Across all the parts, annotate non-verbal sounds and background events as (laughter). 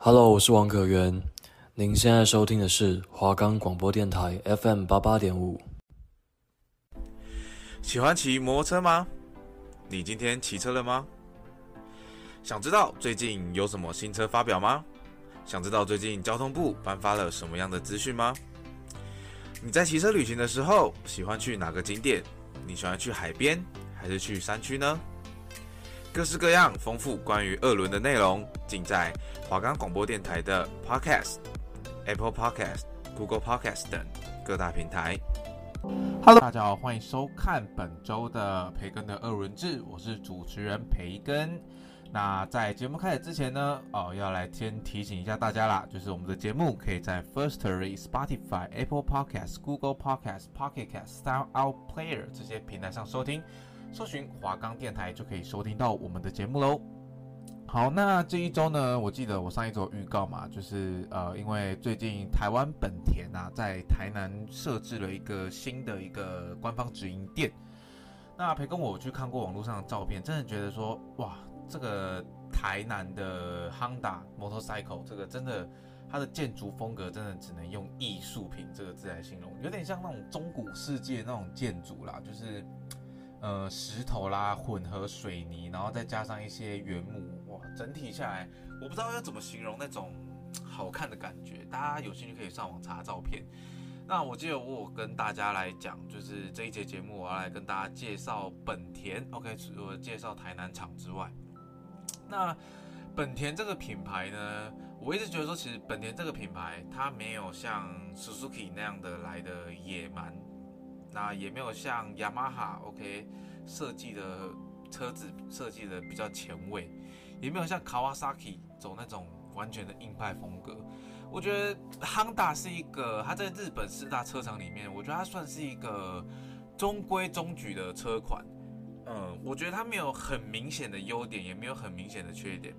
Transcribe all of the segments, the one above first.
Hello，我是王可元。您现在收听的是华冈广播电台 FM 八八点五。喜欢骑摩托车吗？你今天骑车了吗？想知道最近有什么新车发表吗？想知道最近交通部颁发了什么样的资讯吗？你在骑车旅行的时候，喜欢去哪个景点？你喜欢去海边还是去山区呢？各式各样丰富关于二轮的内容，尽在华冈广播电台的 Podcast、Apple Podcast、Google Podcast 等各大平台。Hello，大家好，欢迎收看本周的培根的二轮志，我是主持人培根。那在节目开始之前呢，哦，要来先提醒一下大家啦，就是我们的节目可以在 Firstory、Spotify、Apple Podcast、Google Podcast、Pocket Casts、SoundOut Player 这些平台上收听，搜寻华冈电台就可以收听到我们的节目喽。好，那这一周呢，我记得我上一周预告嘛，就是呃，因为最近台湾本田啊，在台南设置了一个新的一个官方直营店。那培根我去看过网络上的照片，真的觉得说，哇。这个台南的 Honda Motorcycle，这个真的，它的建筑风格真的只能用艺术品这个字来形容，有点像那种中古世界那种建筑啦，就是呃石头啦混合水泥，然后再加上一些原木，哇，整体下来我不知道要怎么形容那种好看的感觉，大家有兴趣可以上网查照片。那我记得我有跟大家来讲，就是这一节节目我要来跟大家介绍本田，OK，除了介绍台南厂之外。那本田这个品牌呢，我一直觉得说，其实本田这个品牌它没有像 Suzuki 那样的来的野蛮，那也没有像雅马哈 OK 设计的车子设计的比较前卫，也没有像 Kawasaki 走那种完全的硬派风格。我觉得 Honda 是一个，它在日本四大车厂里面，我觉得它算是一个中规中矩的车款。嗯，我觉得它没有很明显的优点，也没有很明显的缺点。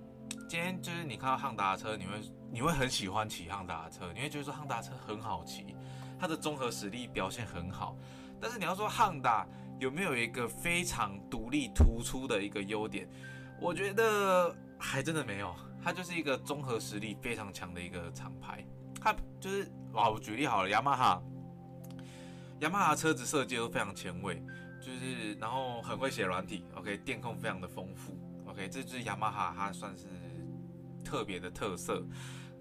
今天就是你看到汉达的车，你会你会很喜欢骑汉达的车，你会觉得说汉达车很好骑，它的综合实力表现很好。但是你要说汉达有没有一个非常独立突出的一个优点，我觉得还真的没有。它就是一个综合实力非常强的一个厂牌。它就是哇，我举例好了，雅马哈，雅马哈车子设计都非常前卫。就是，然后很会写软体，OK，电控非常的丰富，OK，这就是雅马哈，它算是特别的特色。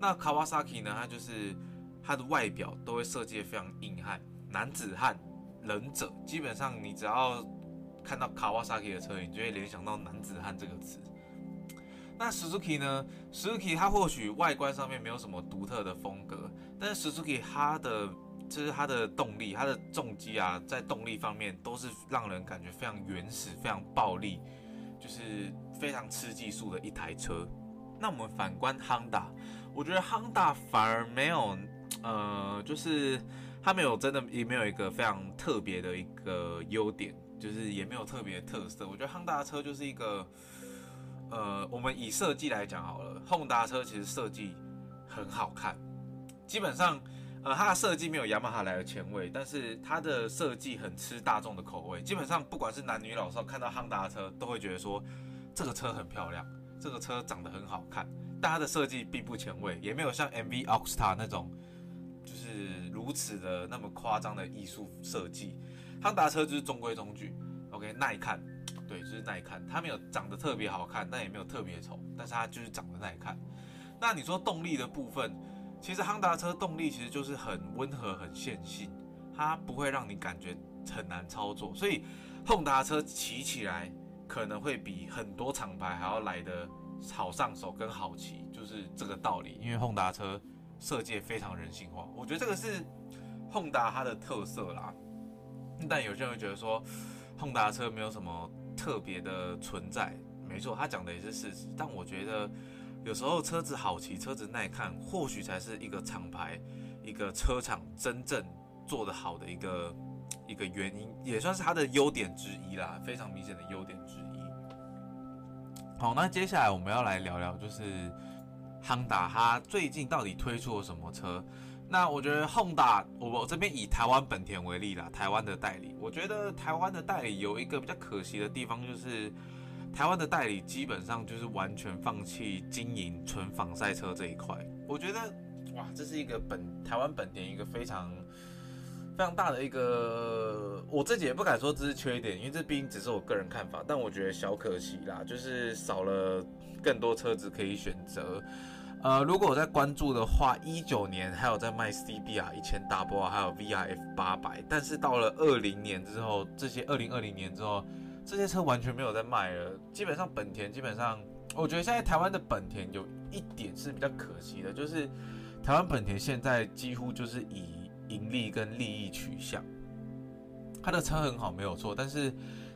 那 Kawasaki 呢？它就是它的外表都会设计的非常硬汉、男子汉、忍者。基本上你只要看到 Kawasaki 的车，你就会联想到男子汉这个词。那 Suzuki 呢？Suzuki 它或许外观上面没有什么独特的风格，但是 Suzuki 它的就是它的动力，它的重机啊，在动力方面都是让人感觉非常原始、非常暴力，就是非常吃技术的一台车。那我们反观 Honda，我觉得 Honda 反而没有，呃，就是它没有真的也没有一个非常特别的一个优点，就是也没有特别特色。我觉得 Honda 车就是一个，呃，我们以设计来讲好了，Honda 车其实设计很好看，基本上。呃，它的设计没有雅马哈来的前卫，但是它的设计很吃大众的口味。基本上不管是男女老少看到 Honda 的车，都会觉得说这个车很漂亮，这个车长得很好看。但它的设计并不前卫，也没有像 MV Agusta 那种如此的那么夸张的艺术设计。Honda 车就是中规中矩，OK，耐看，对，就是耐看。它没有长得特别好看，但也没有特别丑，但是它就是长得耐看。那你说动力的部分？其实汉达车动力其实就是很温和、很线性，它不会让你感觉很难操作，所以汉达车骑起来可能会比很多厂牌还要来得好上手跟好骑，就是这个道理。因为汉达车设计非常人性化，我觉得这个是汉达它的特色啦。但有些人会觉得说汉达车没有什么特别的存在，没错，他讲的也是事实，但我觉得。有时候车子好骑，车子耐看，或许才是一个厂牌、一个车厂真正做得好的一个一个原因，也算是它的优点之一啦，非常明显的优点之一。好，那接下来我们要来聊聊，就是 Honda 它最近到底推出了什么车？那我觉得 Honda，我我这边以台湾本田为例啦，台湾的代理，我觉得台湾的代理有一个比较可惜的地方，就是。台湾的代理基本上就是完全放弃经营纯仿赛车这一块。我觉得，哇，这是一个本台湾本田一个非常非常大的一个，我自己也不敢说这是缺点，因为这毕竟只是我个人看法。但我觉得小可惜啦，就是少了更多车子可以选择。呃，如果我在关注的话，一九年还有在卖 CBR 一千 Double R，还有 VRF 八百，但是到了二零年之后，这些二零二零年之后，这些车完全没有在卖了。基本上本田基本上，我觉得现在台湾的本田有一点是比较可惜的，就是台湾本田现在几乎就是以盈利跟利益取向。它的车很好没有错，但是。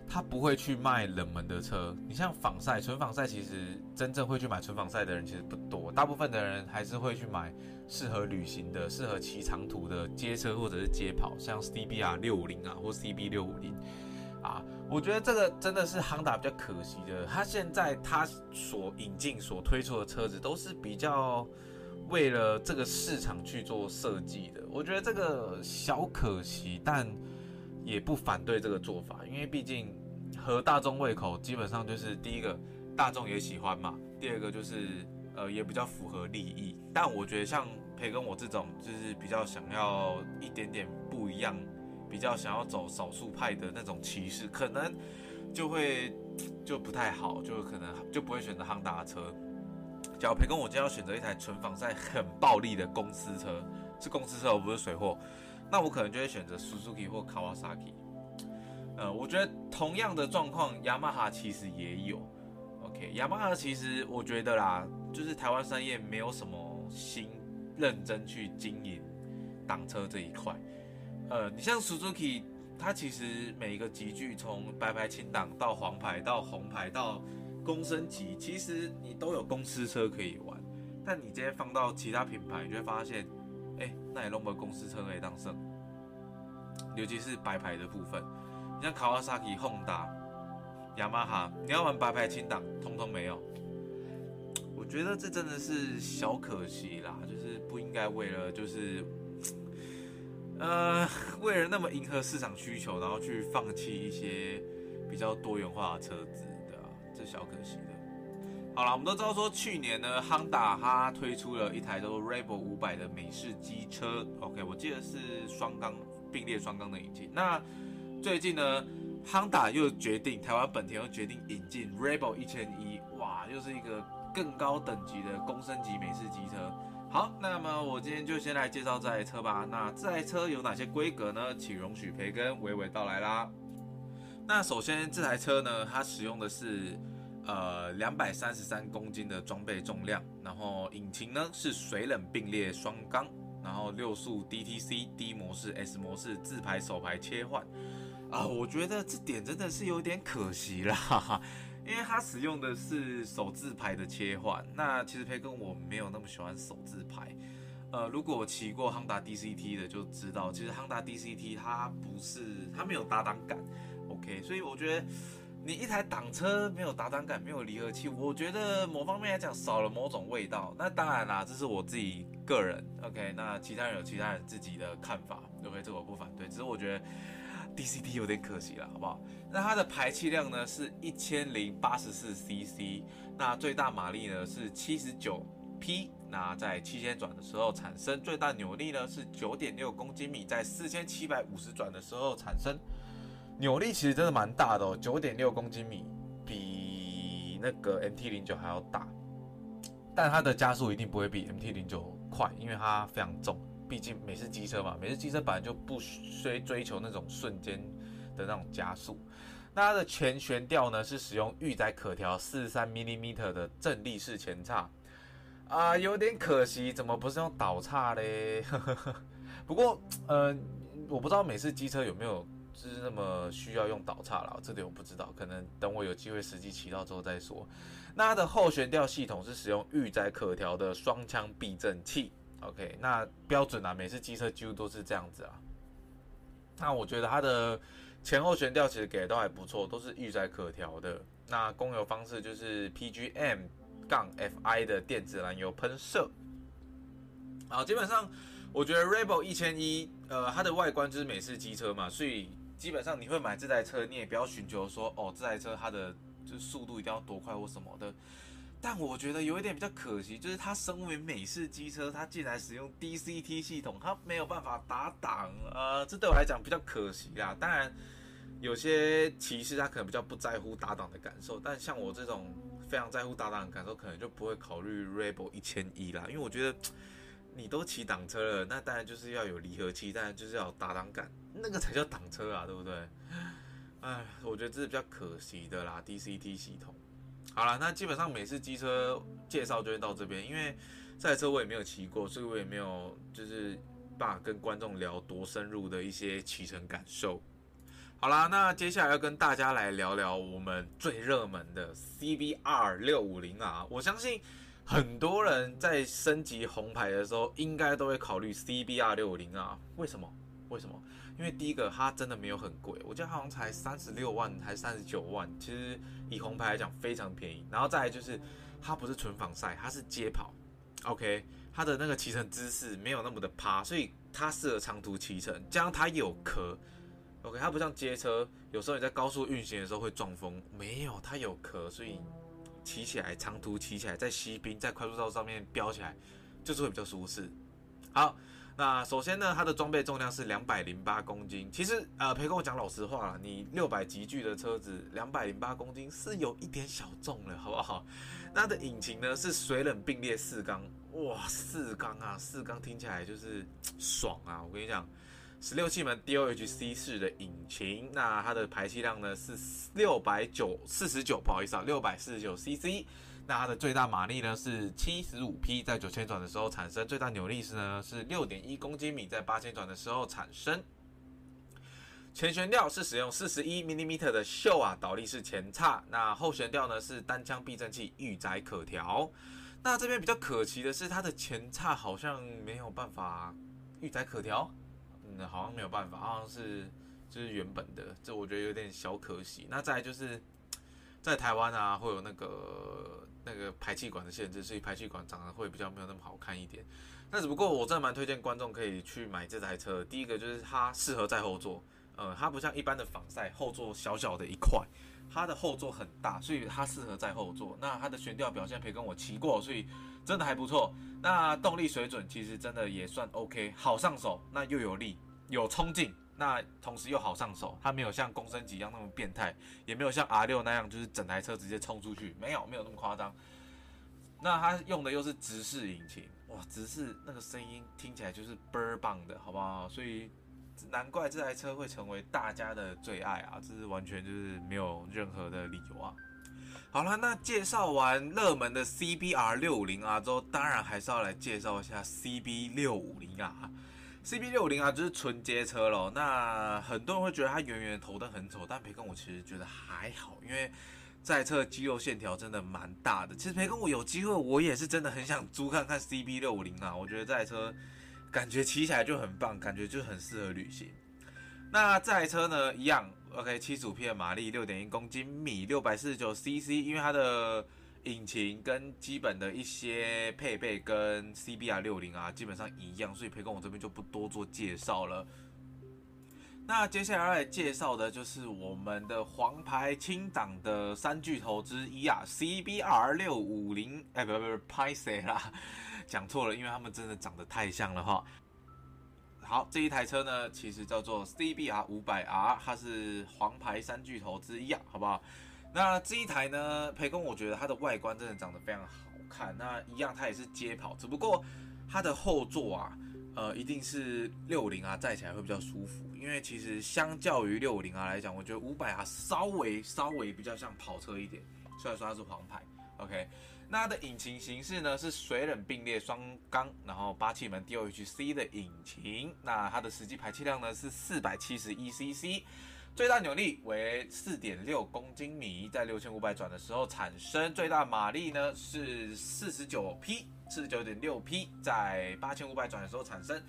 他不会去卖冷门的车，你像仿赛、纯仿赛，其实真正会去买纯仿赛的人其实不多，大部分的人还是会去买适合旅行的、适合骑长途的街车或者是街跑，像 CBR 六五零啊或 CB 六五零啊，我觉得这个真的是 Honda 比较可惜的，他现在他所引进、所推出的车子都是比较为了这个市场去做设计的，我觉得这个小可惜，但也不反对这个做法，因为毕竟。合大众胃口，基本上就是第一个，大众也喜欢嘛。第二个就是，呃，也比较符合利益。但我觉得像培根我这种，就是比较想要一点点不一样，比较想要走少数派的那种骑士，可能就会 (tsk) 就不太好，就可能就不会选择汉达车。假如培根我今天要选择一台纯仿赛很暴力的公司车，是公司车，而不是水货，那我可能就会选择 Suzuki 或 Kawasaki。呃，我觉得同样的状况，雅马哈其实也有。雅马哈其实我觉得啦，就是台湾商业没有什么心认真去经营挡车这一块。呃，你像 Suzuki，它其实每一个级距从白牌、轻档到黄牌到红牌到公升级，其实你都有公司车可以玩。但你今天放到其他品牌，你就会发现，哎、那也弄个公司车可以当胜，尤其是白牌的部分。你像卡瓦萨基、Honda、雅马哈，你要玩白牌轻档，通通没有。我觉得这真的是小可惜啦，就是不应该为了就是，呃，为了那么迎合市场需求，然后去放弃一些比较多元化的车子，对啊，这小可惜的。好了，我们都知道说去年呢，Honda 它推出了一台叫做 Rebel 五百的美式机车，OK，我记得是双缸并列双缸的引擎，那。最近呢，Honda 又决定，台湾本田又决定引进 Rebel 一千一，哇，又是一个更高等级的公升级美式机车。好，那么我今天就先来介绍这台车吧。那这台车有哪些规格呢？请容许培根娓娓道来啦。那首先这台车呢，它使用的是呃两百三十三公斤的装备重量，然后引擎呢是水冷并列双缸，然后六速 DTC D 模式 S 模式自排手排切换。啊，我觉得这点真的是有点可惜啦，(laughs) 因为它使用的是手自排的切换。那其实培根我没有那么喜欢手自排。呃，如果我骑过亨达 DCT 的就知道，其实亨达 DCT 它不是，它没有打档感。OK，所以我觉得你一台挡车没有打档感，没有离合器，我觉得某方面来讲少了某种味道。那当然啦，这是我自己个人。OK，那其他人有其他人自己的看法。OK，这我不反对，只是我觉得。DCT 有点可惜了，好不好？那它的排气量呢是一千零八十四 CC，那最大马力呢是七十九匹，那在七千转的时候产生最大扭力呢是九点六公斤米，在四千七百五十转的时候产生扭力，其实真的蛮大的哦，九点六公斤米比那个 MT 零九还要大，但它的加速一定不会比 MT 零九快，因为它非常重。毕竟美式机车嘛，美式机车本来就不需追求那种瞬间的那种加速。那它的前悬吊呢是使用预载可调四十三 mm 的正立式前叉啊，有点可惜，怎么不是用倒叉嘞？(laughs) 不过呃，我不知道美式机车有没有就是那么需要用倒叉了，这点我不知道，可能等我有机会实际骑到之后再说。那它的后悬吊系统是使用预载可调的双腔避震器。OK，那标准啊，美式机车几乎都是这样子啊。那我觉得它的前后悬吊其实给的都还不错，都是预载可调的。那供油方式就是 PGM 杠 FI 的电子燃油喷射。好，基本上我觉得 Rebel 一千一，呃，它的外观就是美式机车嘛，所以基本上你会买这台车，你也不要寻求说，哦，这台车它的就是速度一定要多快或什么的。但我觉得有一点比较可惜，就是它身为美式机车，它竟然使用 DCT 系统，它没有办法打档，呃，这对我来讲比较可惜啦。当然，有些骑士他可能比较不在乎打档的感受，但像我这种非常在乎打档的感受，可能就不会考虑 Rebel 一千一啦，因为我觉得你都骑挡车了，那当然就是要有离合器，当然就是要有打档感，那个才叫挡车啊，对不对？哎，我觉得这是比较可惜的啦，DCT 系统。好了，那基本上每次机车介绍就会到这边，因为这台车我也没有骑过，所以我也没有就是办法跟观众聊多深入的一些骑乘感受。好啦，那接下来要跟大家来聊聊我们最热门的 CBR 六五零啊，我相信很多人在升级红牌的时候，应该都会考虑 CBR 六五零啊，为什么？为什么？因为第一个，它真的没有很贵，我记得好像才三十六万还是三十九万，其实以红牌来讲非常便宜。然后再来就是，它不是纯防晒，它是街跑，OK，它的那个骑乘姿势没有那么的趴，所以它适合长途骑乘。加上它有壳，OK，它不像街车，有时候你在高速运行的时候会撞风，没有，它有壳，所以骑起来长途骑起来，在西滨在快速道上面飙起来，就是会比较舒适。好。那首先呢，它的装备重量是两百零八公斤。其实，呃，培跟我讲老实话了，你六百级距的车子，两百零八公斤是有一点小重了，好不好？那它的引擎呢是水冷并列四缸，哇，四缸啊，四缸听起来就是爽啊！我跟你讲，十六气门 DOHC 式的引擎，那它的排气量呢是六百九四十九，不好意思啊，六百四十九 CC。那它的最大马力呢是七十五匹，在九千转的时候产生；最大扭力是呢是六点一公斤米，在八千转的时候产生。前悬吊是使用四十一 mm 的秀啊倒立式前叉，那后悬吊呢是单腔避震器，预载可调。那这边比较可惜的是，它的前叉好像没有办法预载可调，嗯，好像没有办法，好像是就是原本的，这我觉得有点小可惜。那再来就是在台湾啊，会有那个。那个排气管的限制，所以排气管长得会比较没有那么好看一点。那只不过我真的蛮推荐观众可以去买这台车。第一个就是它适合在后座，呃，它不像一般的仿赛后座小小的一块，它的后座很大，所以它适合在后座。那它的悬吊表现可以跟我骑过，所以真的还不错。那动力水准其实真的也算 OK，好上手，那又有力，有冲劲。那同时又好上手，它没有像公升级一样那么变态，也没有像 R6 那样就是整台车直接冲出去，没有没有那么夸张。那它用的又是直式引擎，哇，直式那个声音听起来就是倍儿棒的，好不好？所以难怪这台车会成为大家的最爱啊，这是完全就是没有任何的理由啊。好了，那介绍完热门的 CBR 六五零啊之后，当然还是要来介绍一下 CB 六五零啊。CB 六五零啊，就是纯街车咯。那很多人会觉得它圆圆的头灯很丑，但培根我其实觉得还好，因为这台车肌肉线条真的蛮大的。其实培根我有机会，我也是真的很想租看看 CB 六五零啊。我觉得这台车感觉骑起来就很棒，感觉就很适合旅行。那这台车呢，一样，OK，七十五匹的马力，六点一公斤米，六百四十九 CC，因为它的。引擎跟基本的一些配备跟 CBR 六零啊基本上一样，所以培根我这边就不多做介绍了。那接下来要介绍的就是我们的黄牌轻档的三巨头之一啊，CBR 六五零，哎，不不不，拍谢啦，(laughs) 讲错了，因为他们真的长得太像了哈。好，这一台车呢，其实叫做 CBR 五百 R，它是黄牌三巨头之一啊，好不好？那这一台呢，培根我觉得它的外观真的长得非常好看。那一样，它也是街跑，只不过它的后座啊，呃，一定是六五零啊，载起来会比较舒服。因为其实相较于六五零啊来讲，我觉得五百啊稍微稍微比较像跑车一点。虽然说它是黄牌，OK。那它的引擎形式呢是水冷并列双缸，然后八气门 DOHC 的引擎。那它的实际排气量呢是四百七十一 CC。最大扭力为四点六公斤米，在六千五百转的时候产生。最大马力呢是四十九匹，四十九点六匹，在八千五百转的时候产生。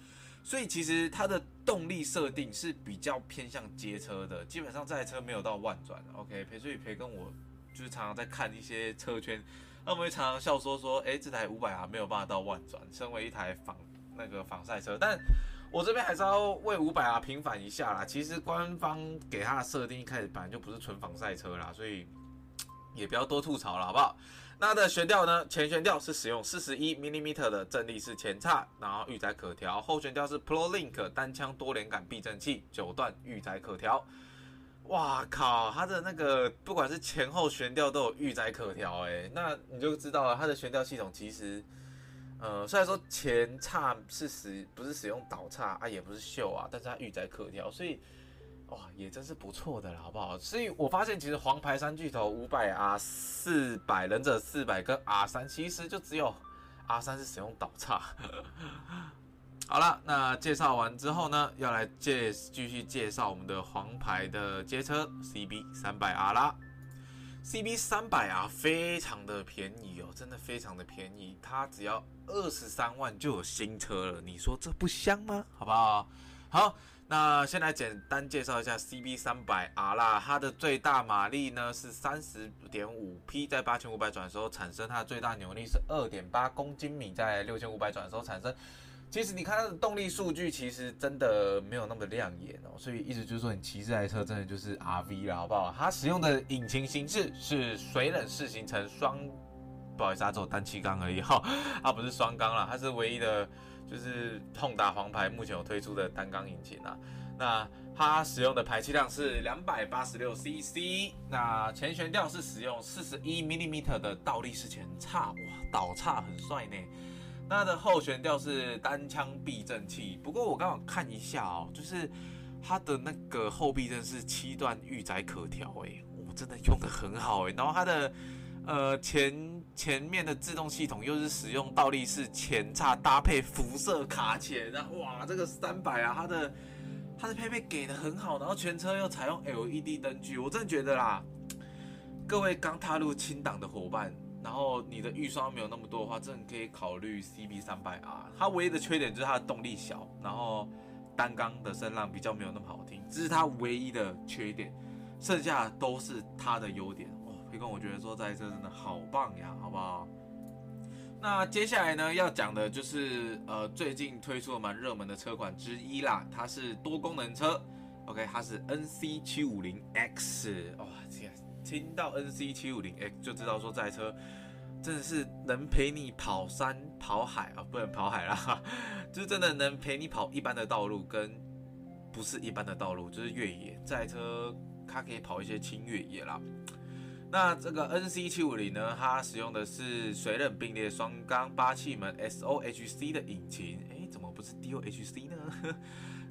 所以其实它的动力设定是比较偏向街车的，基本上这台车没有到万转。OK，培所以培跟我就是常常在看一些车圈，他们会常常笑说说，哎，这台五百啊没有办法到万转。身为一台仿那个仿赛车，但我这边还是要为五百啊平反一下啦。其实官方给它的设定一开始本来就不是纯仿赛车啦，所以也不要多吐槽了，好不好？那的悬吊呢？前悬吊是使用四十一 mm 的正立式前叉，然后预载可调；后悬吊是 ProLink 单枪多连杆避震器，九段预载可调。哇靠！它的那个不管是前后悬吊都有预载可调，哎，那你就知道了，它的悬吊系统其实，呃，虽然说前叉是使不是使用导叉啊，也不是锈啊，但是它预载可调，所以哇，也真是不错的了，好不好？所以我发现其实黄牌三巨头五百 R 四百忍者四百跟 R 三，其实就只有 R 三是使用导叉。好了，那介绍完之后呢，要来介继续介绍我们的黄牌的街车 CB 三百 R 啦。CB 三百 R 非常的便宜哦，真的非常的便宜，它只要二十三万就有新车了，你说这不香吗？好不好？好，那先来简单介绍一下 CB 三百 R 啦，它的最大马力呢是三十点五匹，在八千五百转的时候产生，它的最大扭力是二点八公斤米，在六千五百转的时候产生。其实你看它的动力数据，其实真的没有那么亮眼哦，所以意思就是说，你骑这台车真的就是 RV 了，好不好？它使用的引擎形式是水冷式行程双，不好意思，它只有单气缸而已哈，它不是双缸了，它是唯一的，就是痛打黄牌目前有推出的单缸引擎啊。那它使用的排气量是两百八十六 CC，那前悬吊是使用四十一 mm 的倒立式前叉，哇，倒叉很帅呢。它的后悬吊是单枪避震器，不过我刚好看一下哦，就是它的那个后避震是七段预载可调，哎，我真的用的很好哎。然后它的呃前前面的制动系统又是使用倒立式前叉搭配辐射卡钳，然后哇，这个三百啊，它的它的配备给的很好，然后全车又采用 LED 灯具，我真的觉得啦，各位刚踏入轻档的伙伴。然后你的预算没有那么多的话，真的可以考虑 CB 三百 R。它唯一的缺点就是它的动力小，然后单缸的声浪比较没有那么好听，这是它唯一的缺点。剩下都是它的优点。哇，培根，我觉得说这台车真的好棒呀，好不好？那接下来呢，要讲的就是呃最近推出了蛮热门的车款之一啦，它是多功能车。OK，它是 NC 七五零 X。哇，天！听到 NC 七五零 X 就知道说这台车真的是能陪你跑山跑海啊，不能跑海啦，(laughs) 就是真的能陪你跑一般的道路跟不是一般的道路，就是越野。这台车它可以跑一些轻越野啦。那这个 NC 七五零呢，它使用的是水冷并列双缸八气门 SOHC 的引擎，诶，怎么不是 DOHC 呢？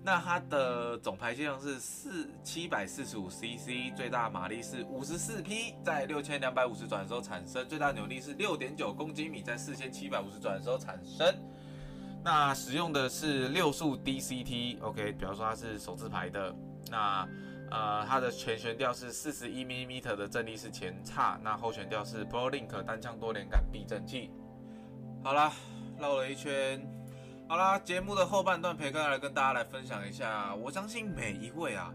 那它的总排气量是四七百四十五 CC，最大马力是五十四匹，在六千两百五十转的时候产生，最大扭力是六点九公斤米，在四千七百五十转的时候产生。那使用的是六速 DCT，OK，比方说它是手自排的。那呃，它的前悬吊是四十一 mm 的正立式前叉，那后悬吊是 ProLink 单枪多连杆避震器。好啦，绕了一圈。好啦，节目的后半段，培根来跟大家来分享一下。我相信每一位啊，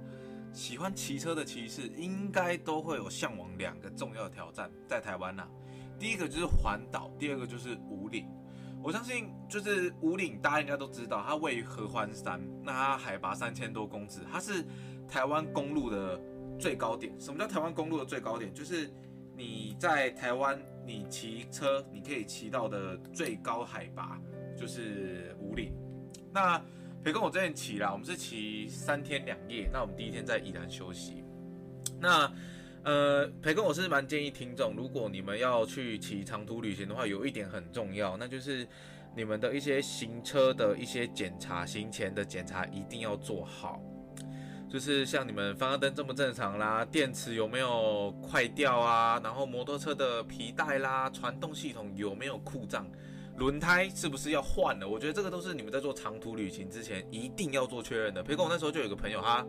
喜欢骑车的骑士，应该都会有向往两个重要挑战，在台湾呐、啊。第一个就是环岛，第二个就是五岭。我相信就是五岭，大家应该都知道，它位于合欢山，那它海拔三千多公尺，它是台湾公路的最高点。什么叫台湾公路的最高点？就是你在台湾，你骑车，你可以骑到的最高海拔。就是武岭，那培根我之前骑啦，我们是骑三天两夜。那我们第一天在宜兰休息。那呃，培根我是蛮建议听众，如果你们要去骑长途旅行的话，有一点很重要，那就是你们的一些行车的一些检查，行前的检查一定要做好。就是像你们方向灯正不正常啦，电池有没有快掉啊，然后摩托车的皮带啦，传动系统有没有故障。轮胎是不是要换了？我觉得这个都是你们在做长途旅行之前一定要做确认的。培根我那时候就有个朋友，他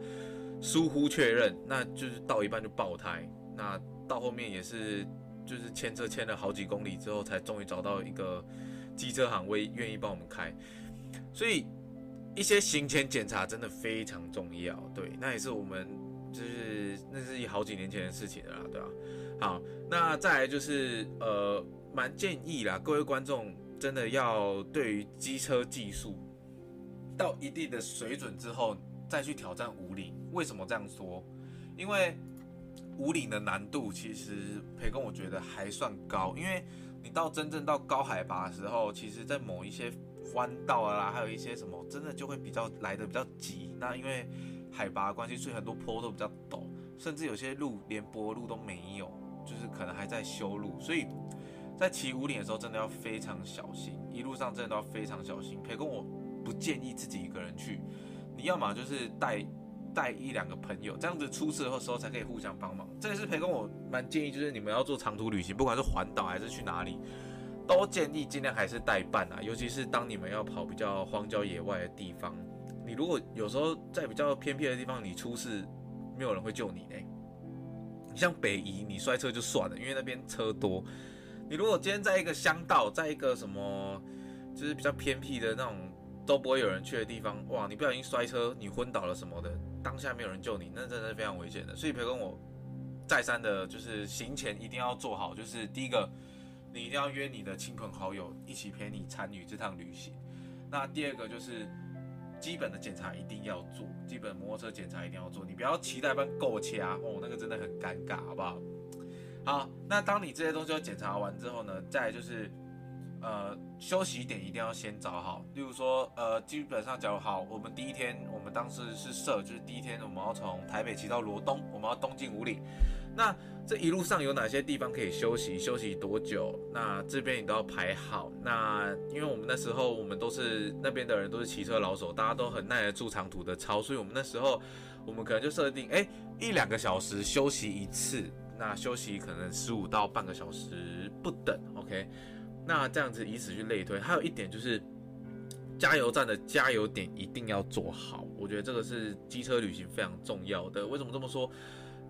疏忽确认，那就是到一半就爆胎，那到后面也是就是牵车牵了好几公里之后，才终于找到一个机车行为愿意帮我们开。所以一些行前检查真的非常重要。对，那也是我们就是那是好几年前的事情了啦，对吧？好，那再来就是呃，蛮建议啦，各位观众。真的要对于机车技术到一定的水准之后，再去挑战五岭。为什么这样说？因为五岭的难度其实培根我觉得还算高，因为你到真正到高海拔的时候，其实在某一些弯道啊，还有一些什么，真的就会比较来的比较急。那因为海拔关系，所以很多坡都比较陡，甚至有些路连柏路都没有，就是可能还在修路。所以在骑五岭的时候，真的要非常小心，一路上真的都要非常小心。培根我不建议自己一个人去，你要么就是带。带一两个朋友，这样子出事的时候才可以互相帮忙。这个是培根我蛮建议，就是你们要做长途旅行，不管是环岛还是去哪里，都建议尽量还是带伴啊。尤其是当你们要跑比较荒郊野外的地方，你如果有时候在比较偏僻的地方，你出事，没有人会救你呢。你像北宜，你摔车就算了，因为那边车多。你如果今天在一个乡道，在一个什么，就是比较偏僻的那种都不会有人去的地方，哇，你不小心摔车，你昏倒了什么的。当下没有人救你，那真的是非常危险的。所以培根我再三的，就是行前一定要做好，就是第一个，你一定要约你的亲朋好友一起陪你参与这趟旅行。那第二个就是基本的检查一定要做，基本摩托车检查一定要做，你不要期待般够掐哦，那个真的很尴尬，好不好？好，那当你这些东西都检查完之后呢，再就是。呃，休息点一定要先找好。例如说，呃，基本上假如好，我们第一天，我们当时是设，就是第一天我们要从台北骑到罗东，我们要东进五岭。那这一路上有哪些地方可以休息？休息多久？那这边你都要排好。那因为我们那时候我们都是那边的人，都是骑车老手，大家都很耐得住长途的操，所以我们那时候我们可能就设定，哎，一两个小时休息一次，那休息可能十五到半个小时不等，OK。那这样子以此去类推，还有一点就是，加油站的加油点一定要做好。我觉得这个是机车旅行非常重要的。为什么这么说？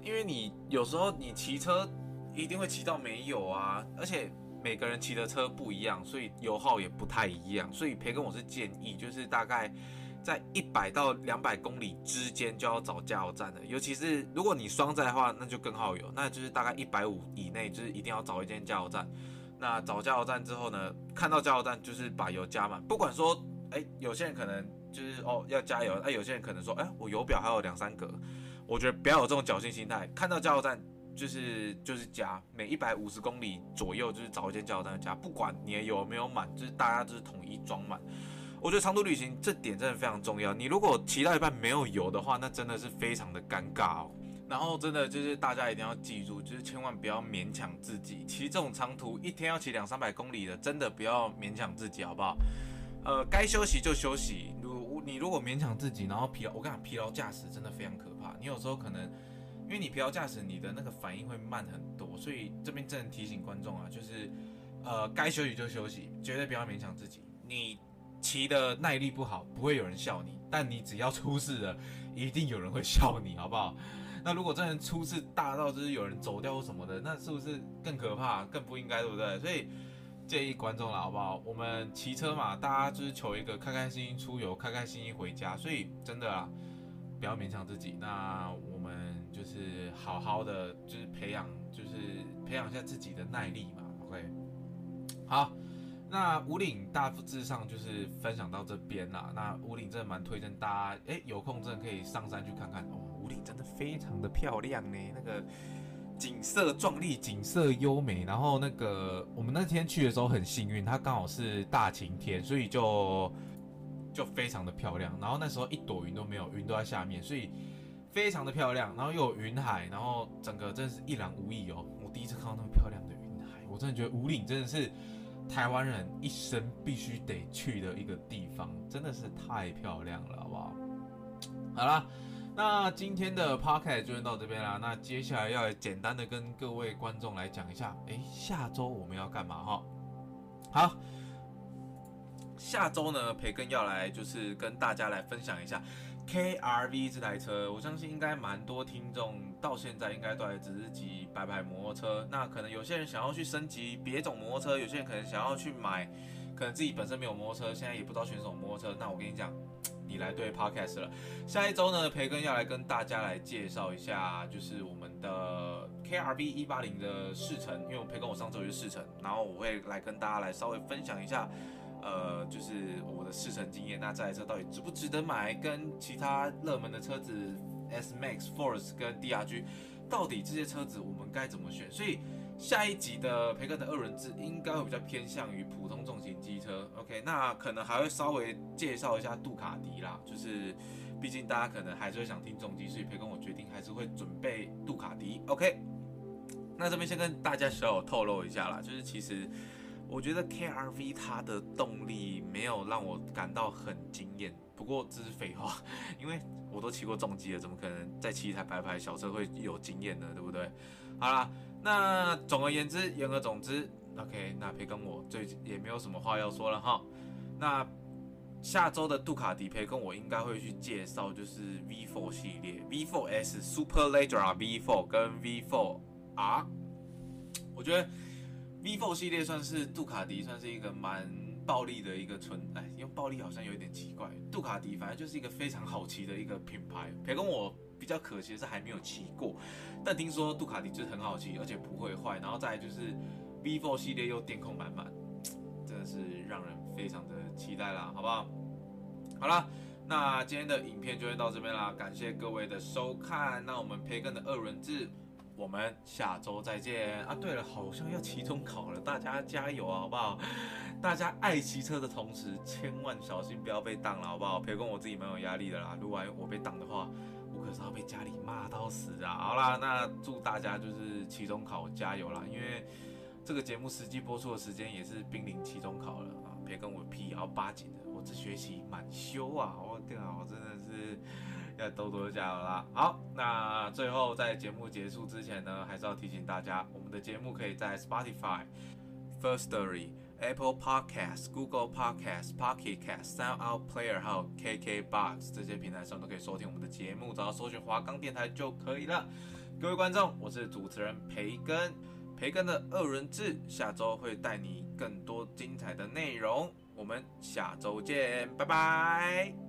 因为你有时候你骑车一定会骑到没油啊，而且每个人骑的车不一样，所以油耗也不太一样。所以培根我是建议，就是大概在一百到两百公里之间就要找加油站的。尤其是如果你双载的话，那就更耗油。那就是大概一百五以内，就是一定要找一间加油站。那找加油站之后呢，看到加油站就是把油加满。不管说，哎，有些人可能就是哦要加油，哎，有些人可能说，哎，我油表还有两三格。我觉得不要有这种侥幸心态，看到加油站就是就是加，每一百五十公里左右就是找一间加油站加，不管你的油没有满，就是大家就是统一装满。我觉得长途旅行这点真的非常重要。你如果骑到一半没有油的话，那真的是非常的尴尬哦。然后真的就是大家一定要记住，就是千万不要勉强自己骑这种长途，一天要骑两三百公里的，真的不要勉强自己，好不好？呃，该休息就休息。如你如果勉强自己，然后疲劳，我跟你讲，疲劳驾驶真的非常可怕。你有时候可能因为你疲劳驾驶，你的那个反应会慢很多，所以这边真的提醒观众啊，就是呃，该休息就休息，绝对不要勉强自己。你骑的耐力不好，不会有人笑你，但你只要出事了，一定有人会笑你，好不好？(laughs) 那如果真的出事大到就是有人走掉或什么的，那是不是更可怕、更不应该，对不对？所以建议观众了，好不好？我们骑车嘛，大家就是求一个开开心心出游，开开心心回家。所以真的啊，不要勉强自己。那我们就是好好的，就是培养，就是培养一下自己的耐力嘛。OK，好。那五岭大致上就是分享到这边啦。那五岭真的蛮推荐大家，哎，有空真的可以上山去看看哦。五岭真的非常的漂亮呢，那个景色壮丽，景色优美。然后那个我们那天去的时候很幸运，它刚好是大晴天，所以就就非常的漂亮。然后那时候一朵云都没有，云都在下面，所以非常的漂亮。然后又有云海，然后整个真是一览无遗哦。我第一次看到那么漂亮的云海，我真的觉得五岭真的是。台湾人一生必须得去的一个地方，真的是太漂亮了，好不好？好啦，那今天的 podcast 就到这边啦。那接下来要简单的跟各位观众来讲一下，诶，下周我们要干嘛哈？好，下周呢，培根要来就是跟大家来分享一下。KRV 这台车，我相信应该蛮多听众到现在应该都还只是骑白牌摩托车。那可能有些人想要去升级别种摩托车，有些人可能想要去买，可能自己本身没有摩托车，现在也不知道选什么摩托车。那我跟你讲，你来对 Podcast 了。下一周呢，培根要来跟大家来介绍一下，就是我们的 KRV 一八零的试乘，因为我培根我上周有试乘，然后我会来跟大家来稍微分享一下。呃，就是我的试乘经验，那这台车到底值不值得买？跟其他热门的车子 S Max、Force 跟 DRG 到底这些车子我们该怎么选？所以下一集的培根的二轮制应该会比较偏向于普通重型机车。OK，那可能还会稍微介绍一下杜卡迪啦，就是毕竟大家可能还是会想听重机，所以培根我决定还是会准备杜卡迪。OK，那这边先跟大家小小透露一下啦，就是其实我觉得 KRV 它的动力没有让我感到很惊艳。不过这是废话，(laughs) 因为我都骑过重机了，怎么可能再骑一台白牌小车会有经验呢？对不对？好啦，那总而言之，言而总之，OK，那培根我最也没有什么话要说了哈。那下周的杜卡迪培根我应该会去介绍，就是 V4 系列，V4S Superleggera V4 跟 V4R。我觉得 V4 系列算是杜卡迪算是一个蛮。暴力的一个存，哎，用暴力好像有一点奇怪。杜卡迪反正就是一个非常好骑的一个品牌。培根我比较可惜的是还没有骑过，但听说杜卡迪就是很好骑，而且不会坏。然后再来就是 V4 系列又电控满满，真的是让人非常的期待啦，好不好？好啦，那今天的影片就会到这边啦，感谢各位的收看。那我们培根的二轮制。我们下周再见啊！对了，好像要期中考了，大家加油啊，好不好？大家爱骑车的同时，千万小心不要被挡了，好不好？培根我自己蛮有压力的啦，如果我被挡的话，我可是要被家里骂到死啊！好啦，那祝大家就是期中考加油啦，因为这个节目实际播出的时间也是濒临期中考了啊！别跟我屁也要八紧的，我这学期满修啊！我天啊，我真的是。要多多加油啦！好，那最后在节目结束之前呢，还是要提醒大家，我们的节目可以在 Spotify、Firstory、Apple Podcast、Google Podcasts、Pocket Casts、SoundOut Player 还有 KKBox 这些平台上都可以收听我们的节目，只要搜寻华冈电台就可以了。各位观众，我是主持人培根，培根的二人制，下周会带你更多精彩的内容，我们下周见，拜拜。